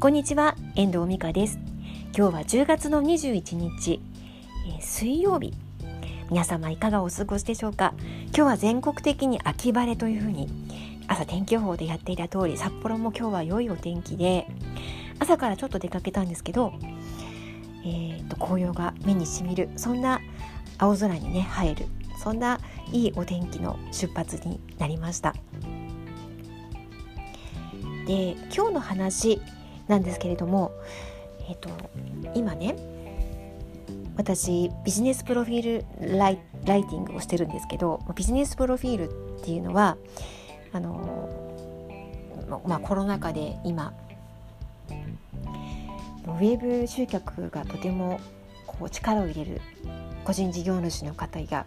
こんにちは遠藤美香です。今日は10月の21日、えー、水曜日。皆様いかがお過ごしでしょうか？今日は全国的に秋晴れというふうに朝天気予報でやっていた通り札幌も今日は良いお天気で朝からちょっと出かけたんですけど、えーと、紅葉が目にしみるそんな青空にね映えるそんないいお天気の出発になりました。で今日の話なんですけれども、えーと、今ね私ビジネスプロフィールライティングをしてるんですけどビジネスプロフィールっていうのはあの、まあ、コロナ禍で今ウェブ集客がとてもこう力を入れる個人事業主の方や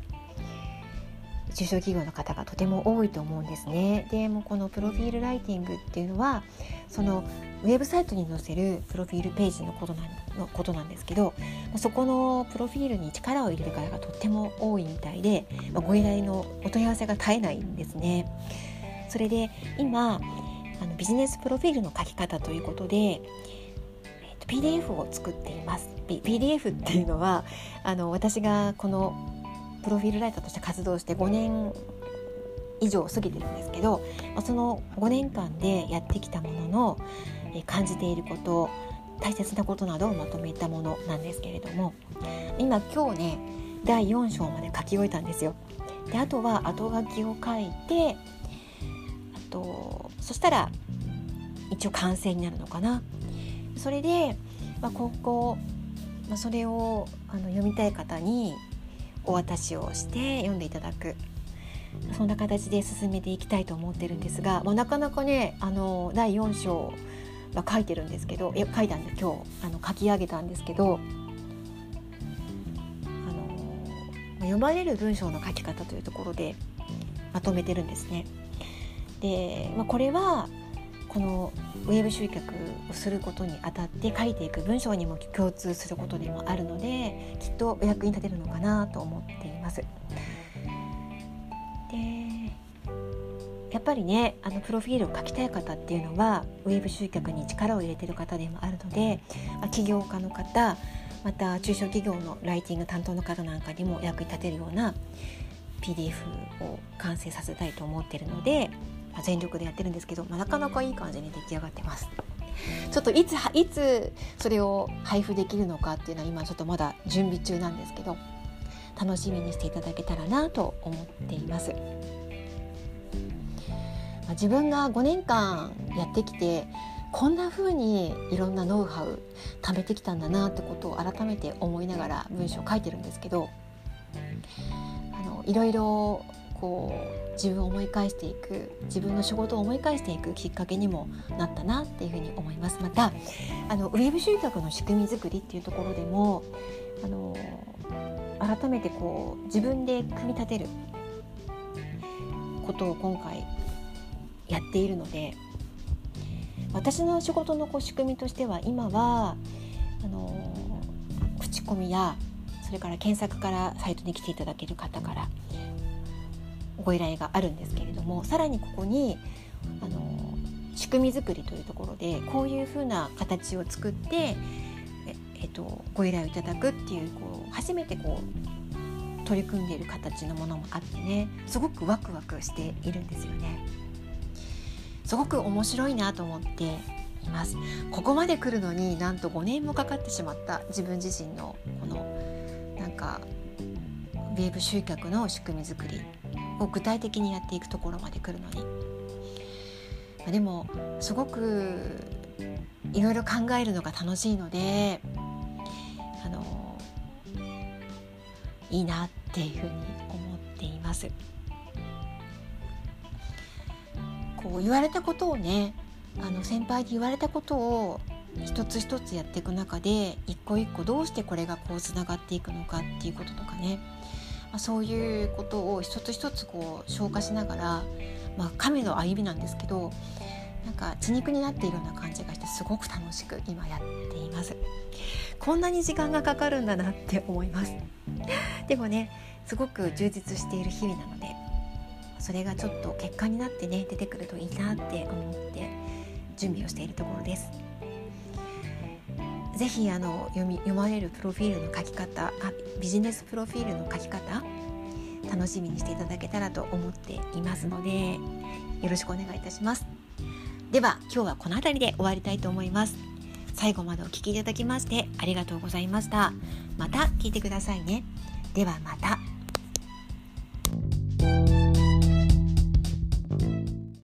中小企業の方がとても多いと思うんですね。でもこのプロフィールライティングっていうのはそのウェブサイトに載せるプロフィールページのことなんのことなんですけどそこのプロフィールに力を入れる方がとっても多いみたいで、まあ、ご依頼のお問い合わせが絶えないんですね。それで今あのビジネスプロフィールの書き方ということで、えー、と PDF を作っています。PDF っていうのはあの私がこのプロフィールライターとして活動して5年以上過ぎてるんですけどその5年間でやってきたものの感じていること大切なことなどをまとめたものなんですけれども今今日ね第4章まで書き終えたんですよ。であとは後書きを書いてあとそしたら一応完成になるのかな。それで、まあ、ここ、まあ、それをあの読みたい方にお渡しをして読んでいただくそんな形で進めていきたいと思ってるんですが、まあ、なかなかねあの第4章は書いてるんですけどいや書いたんで今日あの書き上げたんですけどあの読まれる文章の書き方というところでまとめてるんですね。で、まあ、これはこのウェブ集客をすることにあたって書いていく文章にも共通することでもあるのできっとお役に立てるのかなと思っています。でやっぱりねあのプロフィールを書きたい方っていうのはウェブ集客に力を入れてる方でもあるので、まあ、起業家の方また中小企業のライティング担当の方なんかにも役に立てるような PDF を完成させたいと思ってるのでまあ、全力でやってるんですけど、まあ、なかなかいい感じに出来上がってます。ちょっといついつそれを配布できるのかっていうのは今ちょっとまだ準備中なんですけど楽しみにしていただけたらなと思っています。まあ、自分が5年間やってきてこんな風にいろんなノウハウ貯めてきたんだなってことを改めて思いながら文章を書いてるんですけどあのいろいろこう自分を思い返していく自分の仕事を思い返していくきっかけにもなったなっていうふうに思います。またあのウェブ集客の仕組み作りっていうところでもあの改めてこう自分で組み立てることを今回やっているので私の仕事のこう仕組みとしては今はあの口コミやそれから検索からサイトに来ていただける方からご依頼があるんですけれどもさらにここにあの仕組み作りというところでこういうふうな形を作ってえ、えっと、ご依頼をいただくっていうこう初めてこう取り組んでいる形のものもあってねすごくワクワクしているんですよね。すごく面白いなと思っていますここまで来るのになんと5年もかかってしまった自分自身のこのなんかウェブ集客の仕組み作りを具体的にやっていくところまで来るのに、まあ、でもすごくいろいろ考えるのが楽しいのであのいいなっていうふうに思っています。こう言われたことをねあの先輩に言われたことを一つ一つやっていく中で一個一個どうしてこれがこうつながっていくのかっていうこととかねまあ、そういうことを一つ一つこう消化しながら、まあ、神の歩みなんですけどなんか血肉になっているような感じがしてすごく楽しく今やっています。こんなに時間がかかるんだなって思います。でもねすごく充実している日々なのでそれがちょっと結果になってね出てくるといいなって思って準備をしているところです。ぜひあの読み読まれるプロフィールの書き方あビジネスプロフィールの書き方楽しみにしていただけたらと思っていますのでよろしくお願いいたします。では今日はこの辺りで終わりたいと思います。最後までお聴きいただきましてありがとうございました。また聞いてくださいね。ではまた。